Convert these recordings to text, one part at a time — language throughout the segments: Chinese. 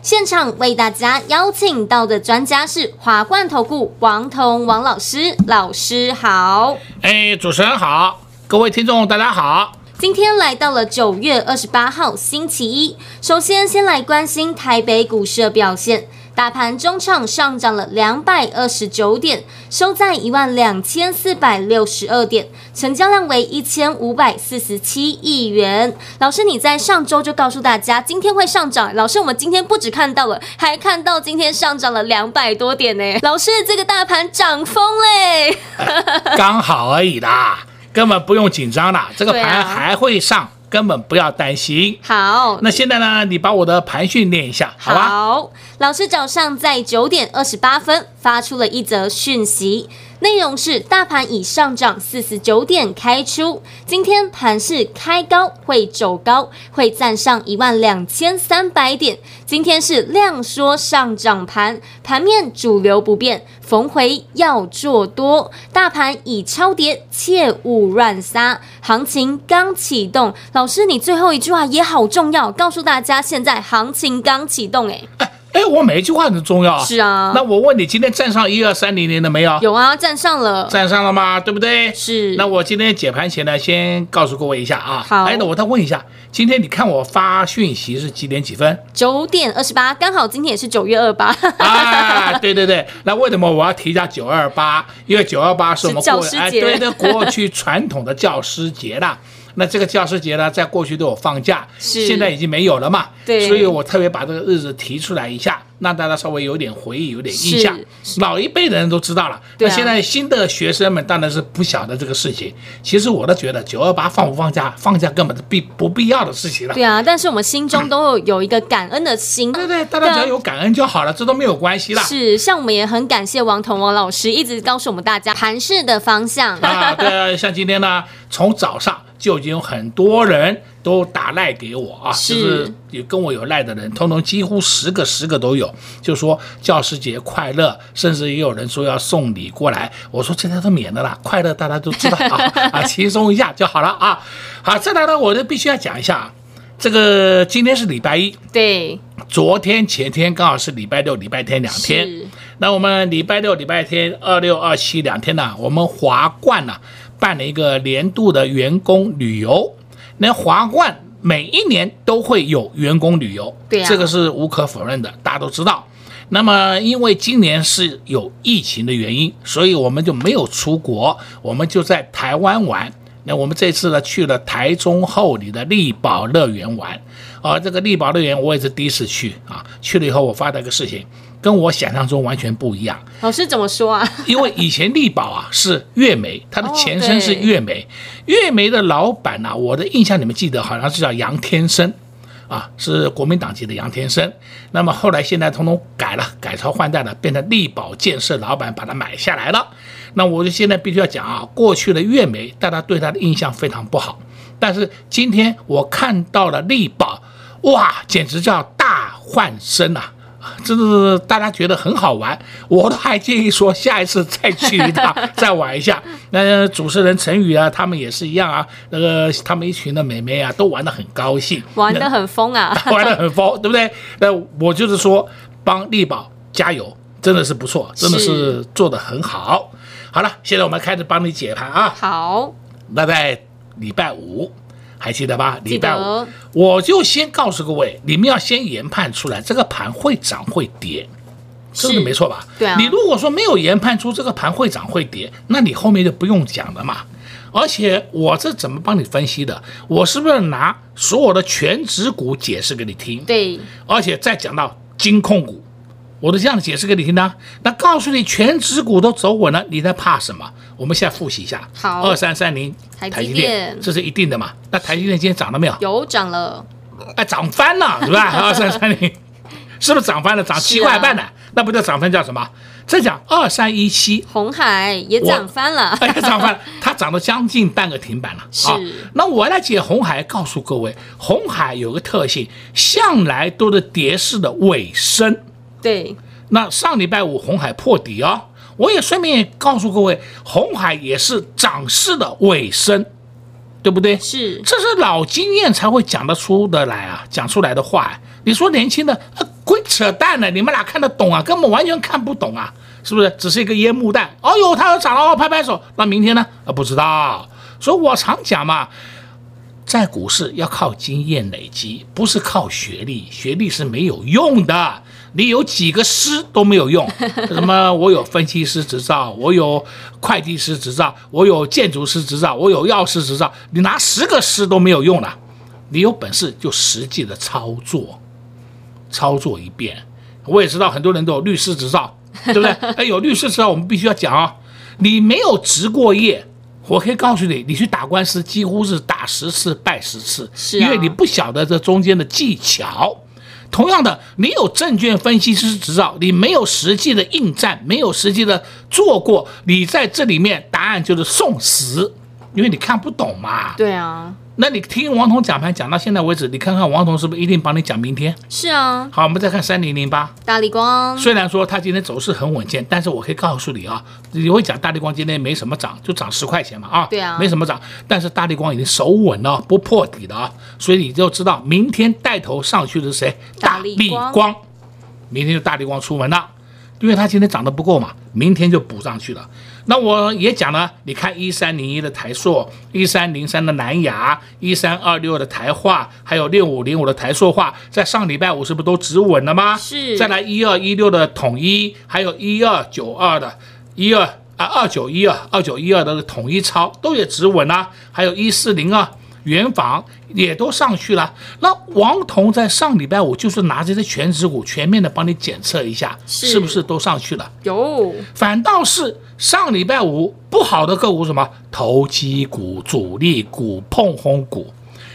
现场为大家邀请到的专家是华冠投顾王彤王老师，老师好。哎，主持人好，各位听众大家好。今天来到了九月二十八号星期一，首先先来关心台北股市的表现。大盘中场上涨了两百二十九点，收在一万两千四百六十二点，成交量为一千五百四十七亿元。老师，你在上周就告诉大家今天会上涨，老师，我们今天不只看到了，还看到今天上涨了两百多点呢。老师，这个大盘涨疯嘞，刚好而已啦，根本不用紧张啦，这个盘还会上。根本不要担心。好，那现在呢？你把我的盘讯念一下，好吧？好，老师早上在九点二十八分发出了一则讯息。内容是大盘已上涨四十九点开出，今天盘是开高会走高，会站上一万两千三百点。今天是量缩上涨盘，盘面主流不变，逢回要做多。大盘已超跌，切勿乱杀，行情刚启动。老师，你最后一句话也好重要，告诉大家现在行情刚启动，哎。哎，我每一句话很重要啊！是啊，那我问你，今天站上一二三零零了没有？有啊，站上了，站上了吗？对不对？是。那我今天解盘前呢，先告诉各位一下啊。好。哎，那我再问一下，今天你看我发讯息是几点几分？九点二十八，刚好今天也是九月二八。啊，对对对。那为什么我要提一下九二八？因为九二八是我们过哎对对过去传统的教师节啦。那这个教师节呢，在过去都有放假，是现在已经没有了嘛？对，所以我特别把这个日子提出来一下，让大家稍微有点回忆，有点印象。老一辈的人都知道了，那现在新的学生们当然是不晓得这个事情。其实我都觉得九二八放不放假，放假根本是必不必要的事情了。对啊，但是我们心中都有有一个感恩的心。对对，大家只要有感恩就好了，这都没有关系啦。是，像我们也很感谢王彤王老师一直告诉我们大家盘势的方向啊。对啊，像今天呢，从早上。就已经有很多人都打赖给我啊，是就是有跟我有赖的人，通通几乎十个十个都有，就说教师节快乐，甚至也有人说要送礼过来。我说这些都免的啦，快乐大家都知道啊 啊，轻松一下就好了啊。好，再来呢，我就必须要讲一下啊，这个今天是礼拜一，对，昨天前天刚好是礼拜六、礼拜天两天。那我们礼拜六、礼拜天二六二七两天呢，我们华冠呢。办了一个年度的员工旅游，那华冠每一年都会有员工旅游，对啊，这个是无可否认的，大家都知道。那么因为今年是有疫情的原因，所以我们就没有出国，我们就在台湾玩。那我们这次呢去了台中后里的丽宝乐园玩，啊，这个丽宝乐园我也是第一次去啊，去了以后我发了一个事情。跟我想象中完全不一样。老师怎么说啊？因为以前力宝啊是粤梅，它的前身是月梅。月梅的老板啊，我的印象你们记得好像是叫杨天生，啊，是国民党籍的杨天生。那么后来现在统统改了，改朝换代了，变成力宝建设老板把它买下来了。那我就现在必须要讲啊，过去的粤梅大家对它的印象非常不好，但是今天我看到了力宝，哇，简直叫大换身啊！真的是大家觉得很好玩，我都还建议说下一次再去一趟，再玩一下。那主持人陈宇啊，他们也是一样啊，那个他们一群的美眉啊，都玩得很高兴，玩得很疯啊，玩得很疯，对不对？那我就是说帮丽宝加油，真的是不错，真的是做得很好。好了，现在我们开始帮你解盘啊。好，那在礼拜五。还记得吧？礼拜五，我就先告诉各位，你们要先研判出来这个盘会涨会跌，是的没错吧？对啊。你如果说没有研判出这个盘会涨会跌，那你后面就不用讲了嘛。而且我这怎么帮你分析的？我是不是拿所有的全值股解释给你听？对。而且再讲到金控股。我都这样解释给你听呢，那告诉你全指股都走稳了，你在怕什么？我们现在复习一下，好，二三三零台积电，这是一定的嘛？那台积电今天涨了没有？有涨了，哎，涨翻了，是吧？二三三零，是不是涨翻了？涨七块半呢？啊、那不叫涨翻，叫什么？这讲二三一七，红海也涨翻了，哎，涨翻了，它涨了将近半个停板了。是、啊，那我来解红海，告诉各位，红海有个特性，向来都是跌势的尾声。对，那上礼拜五红海破底哦，我也顺便告诉各位，红海也是涨势的尾声。对不对？是，这是老经验才会讲得出的来啊，讲出来的话。你说年轻的，啊，鬼扯淡呢？你们俩看得懂啊？根本完全看不懂啊，是不是？只是一个烟幕弹。哦呦，它要涨了，拍拍手。那明天呢？啊，不知道。所以我常讲嘛，在股市要靠经验累积，不是靠学历，学历是没有用的。你有几个师都没有用，什么？我有分析师执照，我有会计师执照，我有建筑师执照，我有药师执照，你拿十个师都没有用了。你有本事就实际的操作，操作一遍。我也知道很多人都有律师执照，对不对？哎，有律师执照，我们必须要讲啊。你没有执过业，我可以告诉你，你去打官司几乎是打十次败十次，是啊，因为你不晓得这中间的技巧。同样的，你有证券分析师执照，你没有实际的应战，没有实际的做过，你在这里面答案就是送死，因为你看不懂嘛。对啊。那你听王彤讲盘讲到现在为止，你看看王彤是不是一定帮你讲明天？是啊。好，我们再看三零零八大力光。虽然说它今天走势很稳健，但是我可以告诉你啊，你会讲大力光今天没什么涨，就涨十块钱嘛啊。对啊。没什么涨，但是大力光已经守稳了，不破底了啊，所以你就知道明天带头上去的是谁？大力光。光。明天就大力光出门了，因为它今天涨得不够嘛，明天就补上去了。那我也讲了，你看一三零一的台硕，一三零三的南亚，一三二六的台化，还有六五零五的台硕化，在上礼拜五是不是都止稳了吗？是。再来一二一六的统一，还有一二九二的，一二啊二九一二二九一二的统一超都也止稳了，还有一四零二。圆房也都上去了，那王彤在上礼拜五就是拿这些全值股全面的帮你检测一下，是，是不是都上去了？有，反倒是上礼拜五不好的个股什么投机股、主力股、碰红股。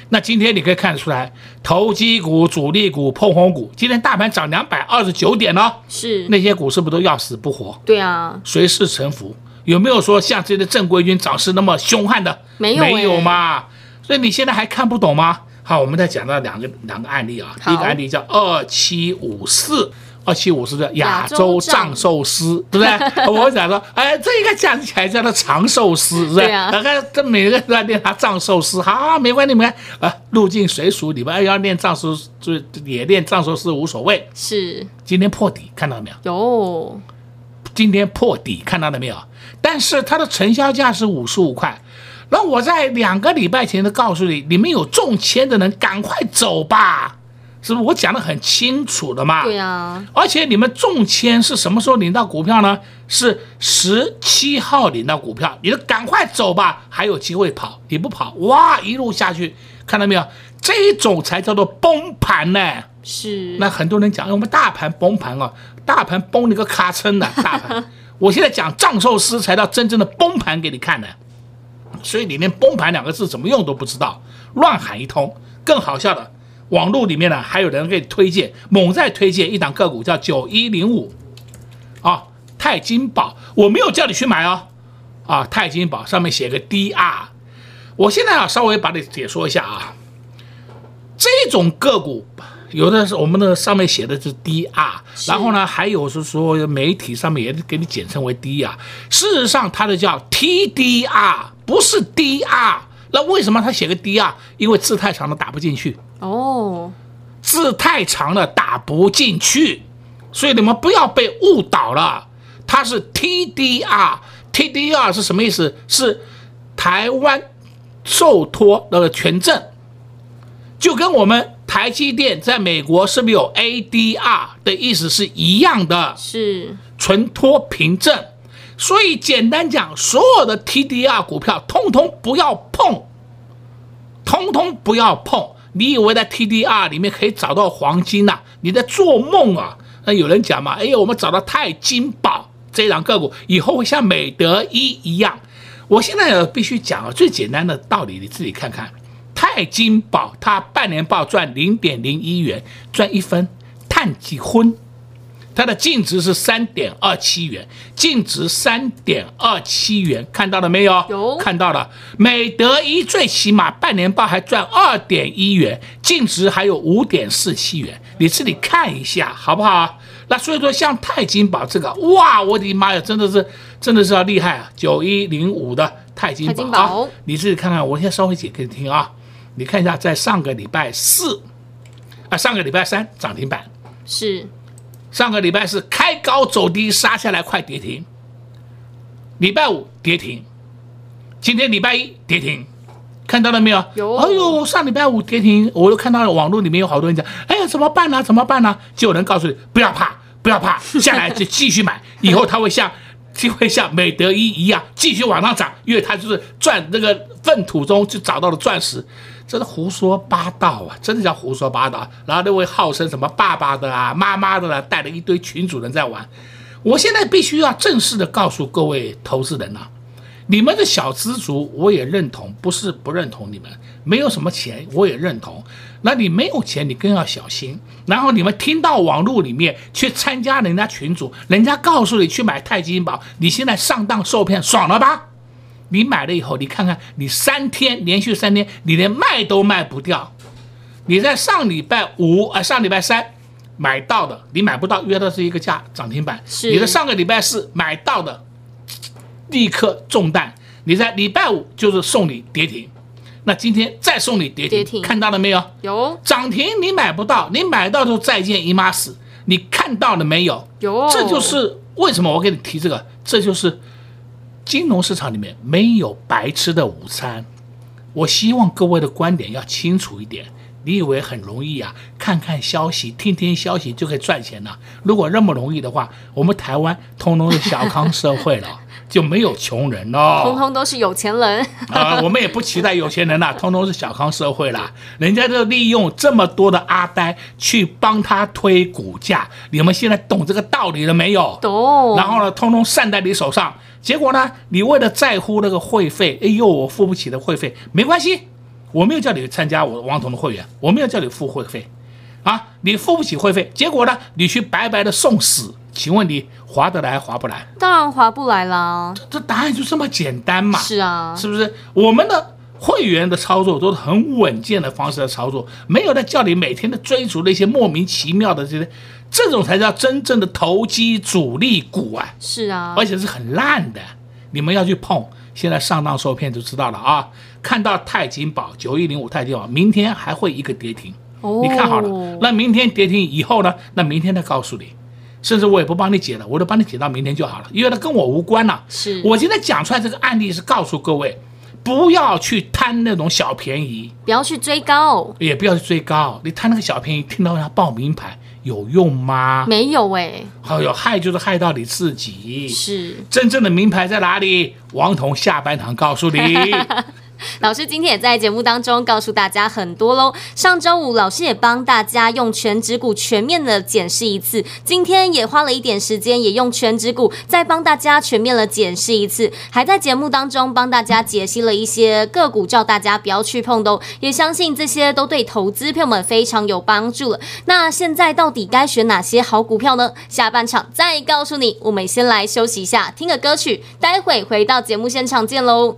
那今天你可以看得出来，投机股、主力股、碰红股，今天大盘涨两百二十九点呢，是那些股是不是都要死不活？对啊，随时臣服。有没有说像这些正规军涨势那么凶悍的？没有，没有嘛。所以你现在还看不懂吗？好，我们再讲到两个两个案例啊。第一个案例叫二七五四，二七五是不是亚洲藏寿司，对不对？我想说，哎，这应该讲起来叫做长寿司，是不是？大概这每个人都在念他藏寿司，好，没关系，没关系。啊，入境随俗，你们要念藏寿司，就也念藏寿司无所谓。是。今天破底，看到了没有？有。今天破底，看到了没有？但是它的成交价是五十五块。那我在两个礼拜前都告诉你，你们有中签的人赶快走吧，是不是？我讲的很清楚的嘛。对啊。而且你们中签是什么时候领到股票呢？是十七号领到股票，你就赶快走吧，还有机会跑。你不跑，哇，一路下去，看到没有？这种才叫做崩盘呢。是。那很多人讲，我们大盘崩盘啊，大盘崩了个咔嚓呢，大盘。我现在讲藏寿司才叫真正的崩盘给你看呢。所以你连崩盘两个字怎么用都不知道，乱喊一通。更好笑的，网络里面呢还有人给你推荐，猛在推荐一档个股叫九一零五，啊，泰金宝，我没有叫你去买哦，啊，泰金宝上面写个 DR，我现在啊稍微把你解说一下啊，这种个股。有的是我们的上面写的是 DR，然后呢，还有是说媒体上面也给你简称为 DR，事实上它的叫 TDR，不是 DR。那为什么他写个 DR？因为字太长了打不进去。哦，字太长了打不进去，所以你们不要被误导了。它是 TDR，TDR 是什么意思？是台湾受托那个权证，就跟我们。台积电在美国是不是有 ADR 的意思是一样的？是存托凭证，所以简单讲，所有的 TDR 股票通通不要碰，通通不要碰。你以为在 TDR 里面可以找到黄金呐、啊？你在做梦啊！那有人讲嘛？哎呦，我们找到钛金宝这档个股，以后会像美德一一样。我现在必须讲啊，最简单的道理，你自己看看。钛金宝它半年报赚零点零一元，赚一分，碳基锌。它的净值是三点二七元，净值三点二七元，看到了没有？有，看到了。美德一最起码半年报还赚二点一元，净值还有五点四七元，你自己看一下好不好？那所以说，像泰金宝这个，哇，我的妈呀，真的是，真的是要厉害啊！九一零五的泰金宝，金宝啊，你自己看看，我先稍微解给你听啊，你看一下，在上个礼拜四啊，上个礼拜三涨停板是。上个礼拜是开高走低，杀下来快跌停。礼拜五跌停，今天礼拜一跌停，看到了没有？有。哎呦，上礼拜五跌停，我又看到了网络里面有好多人讲，哎呀，怎么办呢？怎么办呢？就有人告诉你，不要怕，不要怕，下来就继续买，以后它会像，就会像美德一一样继续往上涨，因为它就是钻那个粪土中就找到了钻石。真的胡说八道啊！真的叫胡说八道。然后那位号称什么爸爸的啊、妈妈的啊，带了一堆群主人在玩。我现在必须要正式的告诉各位投资人呐、你们的小资族我也认同，不是不认同你们，没有什么钱我也认同。那你没有钱，你更要小心。然后你们听到网络里面去参加人家群主，人家告诉你去买泰金宝，你现在上当受骗，爽了吧？你买了以后，你看看，你三天连续三天，你连卖都卖不掉。你在上礼拜五啊，上礼拜三买到的，你买不到，约的是一个价涨停板。是。你的上个礼拜四买到的，立刻中弹。你在礼拜五就是送你跌停，那今天再送你跌停，跌停看到了没有？有。涨停你买不到，你买到就再见姨妈死。你看到了没有？有。这就是为什么我给你提这个，这就是。金融市场里面没有白吃的午餐，我希望各位的观点要清楚一点。你以为很容易啊？看看消息，听听消息就可以赚钱了？如果那么容易的话，我们台湾通通是小康社会了，就没有穷人了，通通都是有钱人 啊！我们也不期待有钱人啦，通通是小康社会啦。人家就利用这么多的阿呆去帮他推股价，你们现在懂这个道理了没有？懂。然后呢，通通散在你手上。结果呢？你为了在乎那个会费，哎呦，我付不起的会费，没关系，我没有叫你参加我王彤的会员，我没有叫你付会费，啊，你付不起会费，结果呢，你去白白的送死，请问你划得来划不来？当然划不来啦。这这答案就这么简单嘛？是啊，是不是？我们的会员的操作都是很稳健的方式的操作，没有在叫你每天的追逐那些莫名其妙的这些。这种才叫真正的投机主力股啊！是啊，而且是很烂的，你们要去碰，现在上当受骗就知道了啊！看到泰金宝九一零五泰金宝，明天还会一个跌停，哦，你看好了。那明天跌停以后呢？那明天再告诉你，甚至我也不帮你解了，我都帮你解到明天就好了，因为它跟我无关了。是我今天讲出来这个案例是告诉各位，不要去贪那种小便宜，不要去追高，也不要去追高。你贪那个小便宜，听到人家报名牌。有用吗？没有哎、欸，好、哦、有害就是害到你自己。是，真正的名牌在哪里？王彤下半场告诉你。老师今天也在节目当中告诉大家很多喽。上周五老师也帮大家用全指股全面的检视一次，今天也花了一点时间，也用全指股再帮大家全面的检视一次，还在节目当中帮大家解析了一些个股，叫大家不要去碰的哦。也相信这些都对投资票们非常有帮助了。那现在到底该选哪些好股票呢？下半场再告诉你。我们先来休息一下，听个歌曲，待会回到节目现场见喽。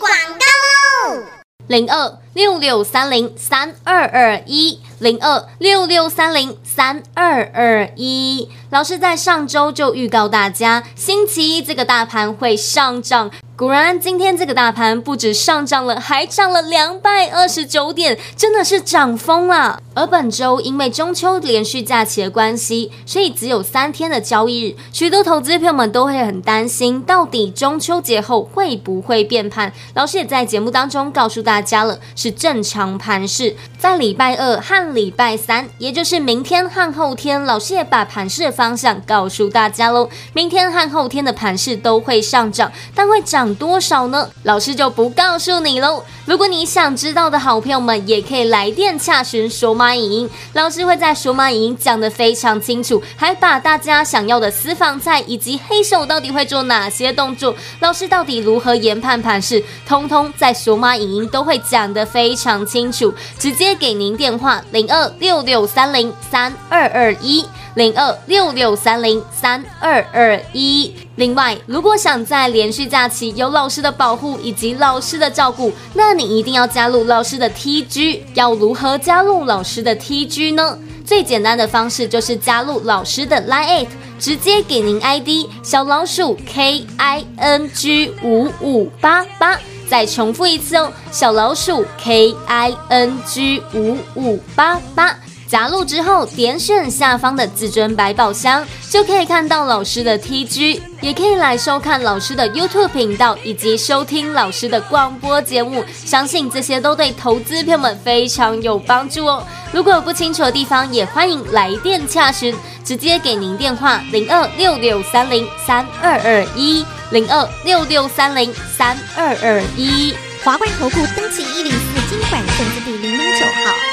广告喽零二六六三零三二二一，零二六六三零三二二一。老师在上周就预告大家，星期一这个大盘会上涨。果然，今天这个大盘不止上涨了，还涨了两百二十九点，真的是涨疯了。而本周因为中秋连续假期的关系，所以只有三天的交易日，许多投资朋友们都会很担心，到底中秋节后会不会变盘？老师也在节目当中告诉大家了，是正常盘势。在礼拜二和礼拜三，也就是明天和后天，老师也把盘势的方向告诉大家喽。明天和后天的盘势都会上涨，但会涨。多少呢？老师就不告诉你喽。如果你想知道的好朋友们，也可以来电洽询说码影音，老师会在数码影音讲得非常清楚，还把大家想要的私房菜以及黑手到底会做哪些动作，老师到底如何研判盘势，通通在数码影音都会讲得非常清楚，直接给您电话零二六六三零三二二一。零二六六三零三二二一。另外，如果想在连续假期有老师的保护以及老师的照顾，那你一定要加入老师的 TG。要如何加入老师的 TG 呢？最简单的方式就是加入老师的 Line，直接给您 ID 小老鼠 K I N G 五五八八。再重复一次哦，小老鼠 K I N G 五五八八。加入之后，点选下方的至尊百宝箱，就可以看到老师的 TG，也可以来收看老师的 YouTube 频道，以及收听老师的广播节目。相信这些都对投资朋友们非常有帮助哦。如果有不清楚的地方，也欢迎来电洽询，直接给您电话零二六六三零三二二一零二六六三零三二二一。华冠投顾登记一零四金管证字第零零九号。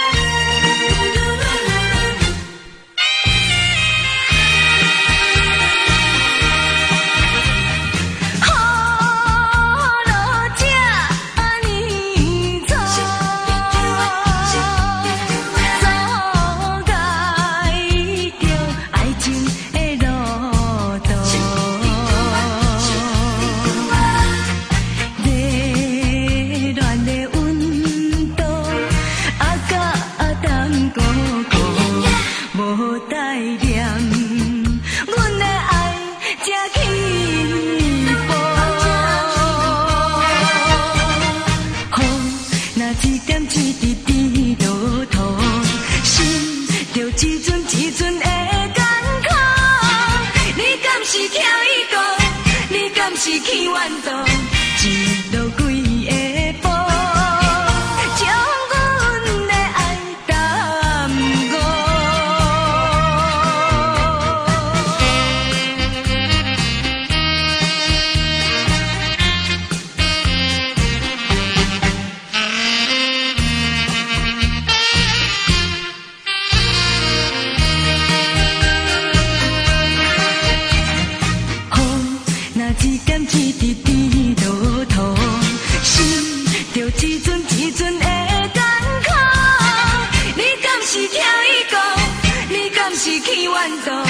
done, done.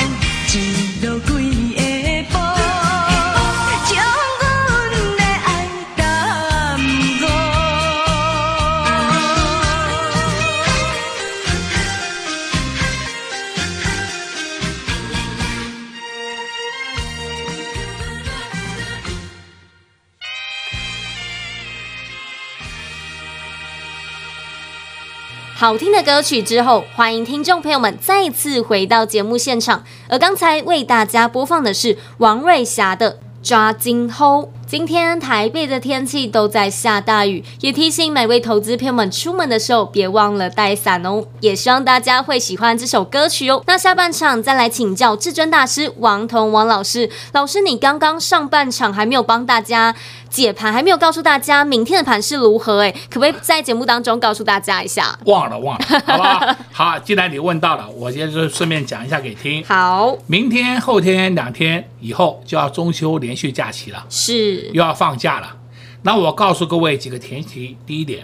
好听的歌曲之后，欢迎听众朋友们再次回到节目现场。而刚才为大家播放的是王瑞霞的《抓金 hold》。今天台北的天气都在下大雨，也提醒每位投资朋友们出门的时候别忘了带伞哦。也希望大家会喜欢这首歌曲哦。那下半场再来请教至尊大师王彤王老师，老师你刚刚上半场还没有帮大家解盘，还没有告诉大家明天的盘势如何？哎，可不可以在节目当中告诉大家一下？忘了忘了，好不好？好，既然你问到了，我先就顺便讲一下给听。好，明天后天两天以后就要中秋连续假期了，是。又要放假了，那我告诉各位几个前提：第一点，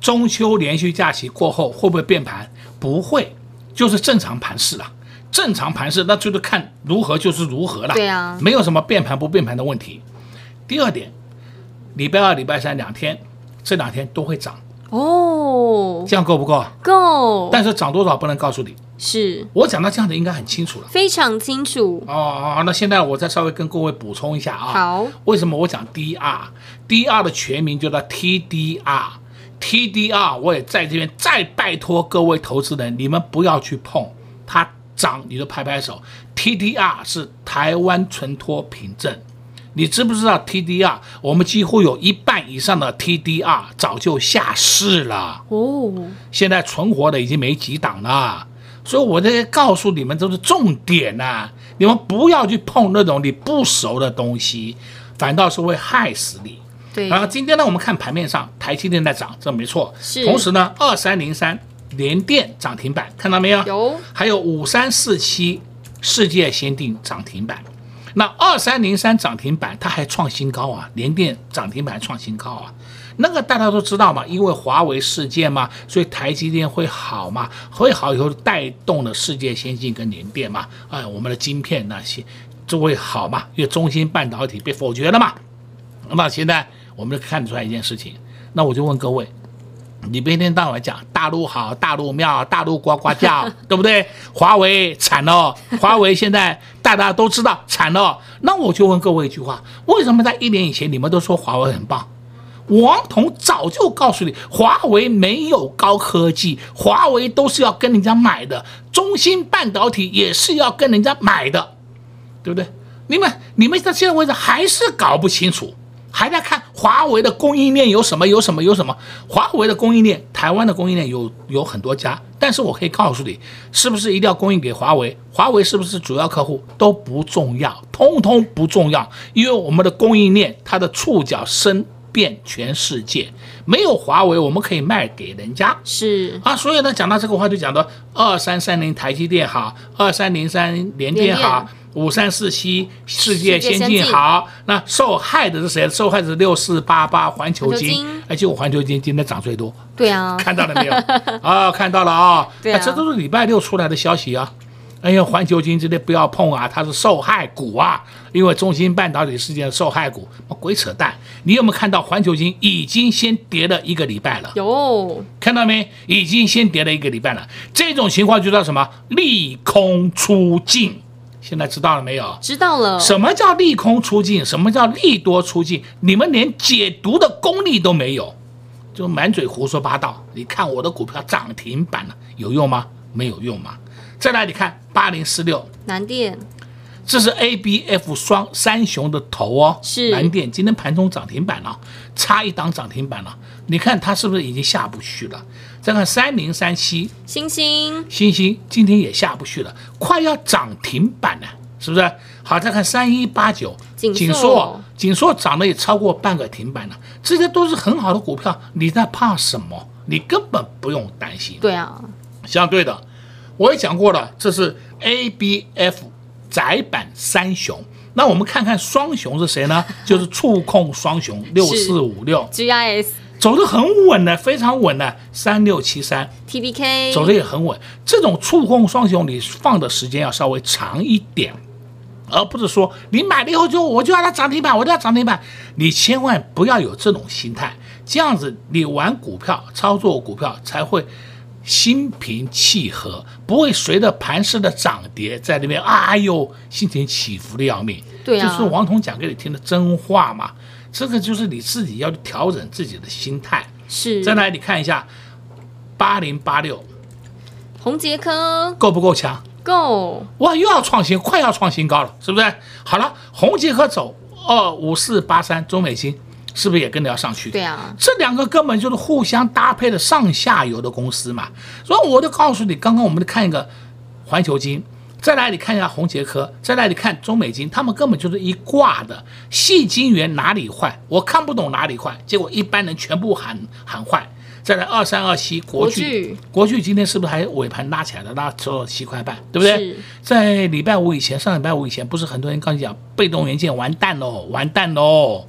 中秋连续假期过后会不会变盘？不会，就是正常盘势了。正常盘势，那就是看如何就是如何了。对啊，没有什么变盘不变盘的问题。第二点，礼拜二、礼拜三两天，这两天都会涨。哦，这样够不够？够。但是涨多少不能告诉你。是我讲到这样的应该很清楚了，非常清楚。哦哦，那现在我再稍微跟各位补充一下啊。好，为什么我讲 DR？DR 的全名就叫 TDR，TDR 我也在这边再拜托各位投资人，你们不要去碰它涨，你就拍拍手。TDR 是台湾存托凭证。你知不知道 TDR？我们几乎有一半以上的 TDR 早就下市了哦，现在存活的已经没几档了。所以我这些告诉你们都是重点呐、啊，你们不要去碰那种你不熟的东西，反倒是会害死你。对。然后今天呢，我们看盘面上，台积电在涨，这没错。是。同时呢，二三零三联电涨停板，看到没有？有。还有五三四七世界先进涨停板，那二三零三涨停板它还创新高啊，联电涨停板创新高啊。那个大家都知道嘛，因为华为事件嘛，所以台积电会好嘛，会好以后带动了世界先进跟联电嘛，哎，我们的晶片那些就会好嘛，因为中芯半导体被否决了嘛。那么现在我们就看出来一件事情，那我就问各位，你每天到晚讲大陆好，大陆妙，大陆呱呱叫，对不对？华为惨了，华为现在大家都知道惨了，那我就问各位一句话，为什么在一年以前你们都说华为很棒？王彤早就告诉你，华为没有高科技，华为都是要跟人家买的，中芯半导体也是要跟人家买的，对不对？你们你们到现在为止还是搞不清楚，还在看华为的供应链有什么有什么有什么？华为的供应链，台湾的供应链有有很多家，但是我可以告诉你，是不是一定要供应给华为？华为是不是主要客户都不重要，通通不重要，因为我们的供应链它的触角深。遍全世界，没有华为，我们可以卖给人家。是啊，所以呢，讲到这个话就讲到二三三零台积电好，二三零三联电好，五三四七世界先进好。那受害的是谁？受害的是六四八八环球金。哎，结果环球金今天涨最多。对啊，看到了没有？啊、哦，看到了啊、哦。对啊，这都是礼拜六出来的消息啊。哎呀，环球金今天不要碰啊，它是受害股啊，因为中芯半导体事件的受害股，鬼扯淡！你有没有看到环球金已经先跌了一个礼拜了？有，看到没？已经先跌了一个礼拜了。这种情况就叫什么？利空出尽。现在知道了没有？知道了。什么叫利空出尽？什么叫利多出尽？你们连解读的功力都没有，就满嘴胡说八道。你看我的股票涨停板了，有用吗？没有用吗？再来，你看八零四六。南电，这是 A B F 双三雄的头哦，是。南电今天盘中涨停板了，差一档涨停板了，你看它是不是已经下不去了？再看三零三七。星星，星星今天也下不去了，快要涨停板了，是不是？好，再看三一八九。景硕，景硕涨了也超过半个停板了，这些都是很好的股票，你在怕什么？你根本不用担心。对啊，相对的。我也讲过了，这是 A B F 载板三雄。那我们看看双雄是谁呢？就是触控双雄六四五六 G I S 走得很稳的，非常稳的三六七三 T B K 走得也很稳。这种触控双雄，你放的时间要稍微长一点，而不是说你买了以后就我就要它涨停板，我就要涨停板。你千万不要有这种心态，这样子你玩股票、操作股票才会。心平气和，不会随着盘势的涨跌在那边，哎呦，心情起伏的要命。对啊，就是王彤讲给你听的真话嘛。这个就是你自己要调整自己的心态。是。再来，你看一下八零八六，红杰科够不够强？够。哇，又要创新，快要创新高了，是不是？好了，红杰科走二五四八三中美晶。是不是也跟着要上去？对啊，这两个根本就是互相搭配的上下游的公司嘛。所以我就告诉你，刚刚我们看一个环球金，再来你看一下红杰科，再来你看中美金，他们根本就是一挂的。细金元哪里坏？我看不懂哪里坏，结果一般人全部喊喊坏。再来二三二七国巨，国巨今天是不是还尾盘拉起来了？拉到七块半，对不对？在礼拜五以前，上礼拜五以前，不是很多人刚讲被动元件完蛋喽，完蛋喽。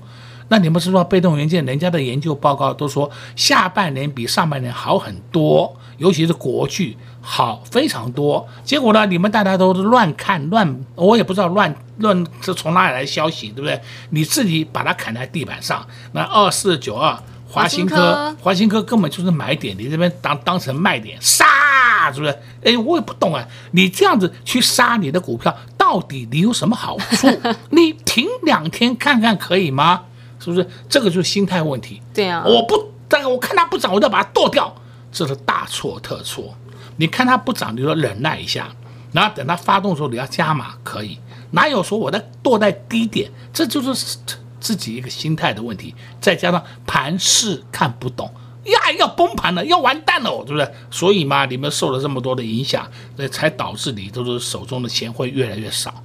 那你们知道被动元件，人家的研究报告都说下半年比上半年好很多，尤其是国巨好非常多。结果呢，你们大家都是乱看乱，我也不知道乱乱是从哪里来的消息，对不对？你自己把它砍在地板上。那二四九二华新科，华新科根本就是买点，你这边当当成卖点杀，是不是？哎，我也不懂啊，你这样子去杀你的股票，到底你有什么好处？你停两天看看可以吗？是不是这个就是心态问题？对啊，我不，但我看它不涨，我就要把它剁掉，这是大错特错。你看它不涨，你就忍耐一下，然后等它发动的时候你要加码可以。哪有说我在剁在低点？这就是自己一个心态的问题。再加上盘势看不懂呀，要崩盘了，要完蛋了，对不对？所以嘛，你们受了这么多的影响，那才导致你都是手中的钱会越来越少。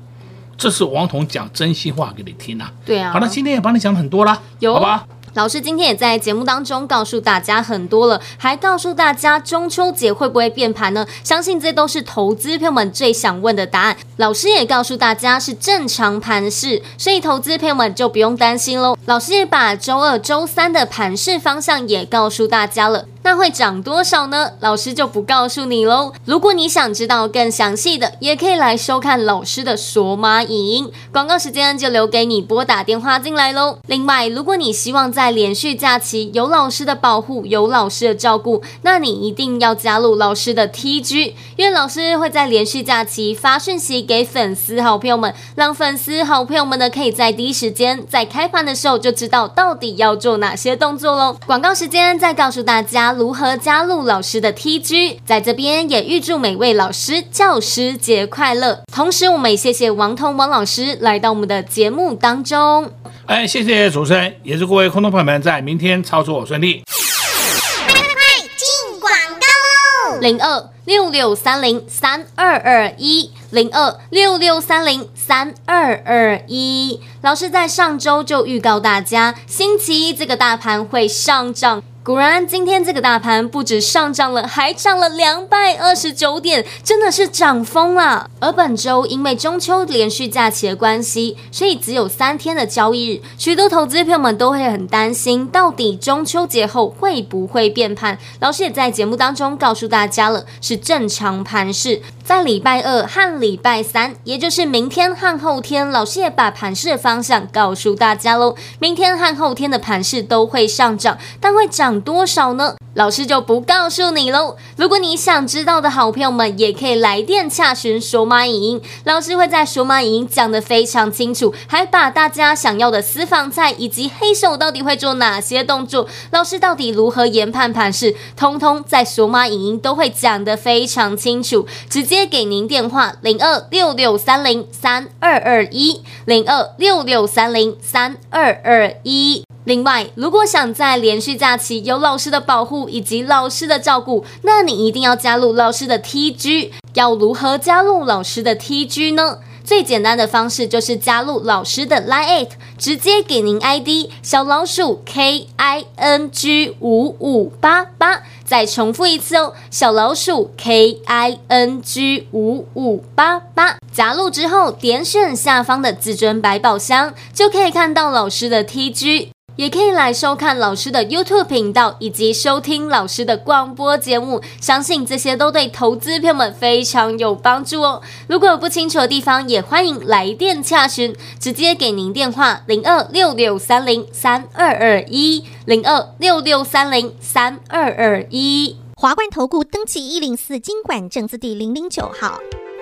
这是王彤讲真心话给你听呐、啊。对啊。好了，今天也帮你讲很多了，有好吧？老师今天也在节目当中告诉大家很多了，还告诉大家中秋节会不会变盘呢？相信这都是投资朋友们最想问的答案。老师也告诉大家是正常盘势，所以投资朋友们就不用担心喽。老师也把周二、周三的盘势方向也告诉大家了。那会涨多少呢？老师就不告诉你喽。如果你想知道更详细的，也可以来收看老师的索马影音。广告时间就留给你拨打电话进来喽。另外，如果你希望在连续假期有老师的保护，有老师的照顾，那你一定要加入老师的 TG，因为老师会在连续假期发讯息给粉丝好朋友们，让粉丝好朋友们呢可以在第一时间在开盘的时候就知道到底要做哪些动作喽。广告时间再告诉大家。如何加入老师的 TG？在这边也预祝每位老师教师节快乐。同时，我们也谢谢王彤王老师来到我们的节目当中。哎，谢谢主持人，也祝各位空众朋友们在明天操作顺利。快快快，进广告喽！零二六六三零三二二一，零二六六三零三二二一。老师在上周就预告大家，星期一这个大盘会上涨。果然，今天这个大盘不止上涨了，还涨了两百二十九点，真的是涨疯了。而本周因为中秋连续假期的关系，所以只有三天的交易日，许多投资朋友们都会很担心，到底中秋节后会不会变盘？老师也在节目当中告诉大家了，是正常盘势。在礼拜二和礼拜三，也就是明天和后天，老师也把盘势的方向告诉大家喽。明天和后天的盘势都会上涨，但会涨多少呢？老师就不告诉你喽。如果你想知道的好朋友们，也可以来电洽询索马影音，老师会在索马影音讲得非常清楚，还把大家想要的私房菜以及黑手到底会做哪些动作，老师到底如何研判盘势，通通在索马影音都会讲得非常清楚。直接给您电话零二六六三零三二二一零二六六三零三二二一。另外，如果想在连续假期有老师的保护以及老师的照顾，那你一定要加入老师的 TG。要如何加入老师的 TG 呢？最简单的方式就是加入老师的 Line，It，直接给您 ID 小老鼠 K I N G 五五八八。再重复一次哦，小老鼠 K I N G 五五八八。加入之后，点选下方的至尊百宝箱，就可以看到老师的 TG。也可以来收看老师的 YouTube 频道，以及收听老师的广播节目，相信这些都对投资朋友们非常有帮助哦。如果有不清楚的地方，也欢迎来电洽询，直接给您电话零二六六三零三二二一零二六六三零三二二一。华冠投顾登记一零四经管证字第零零九号。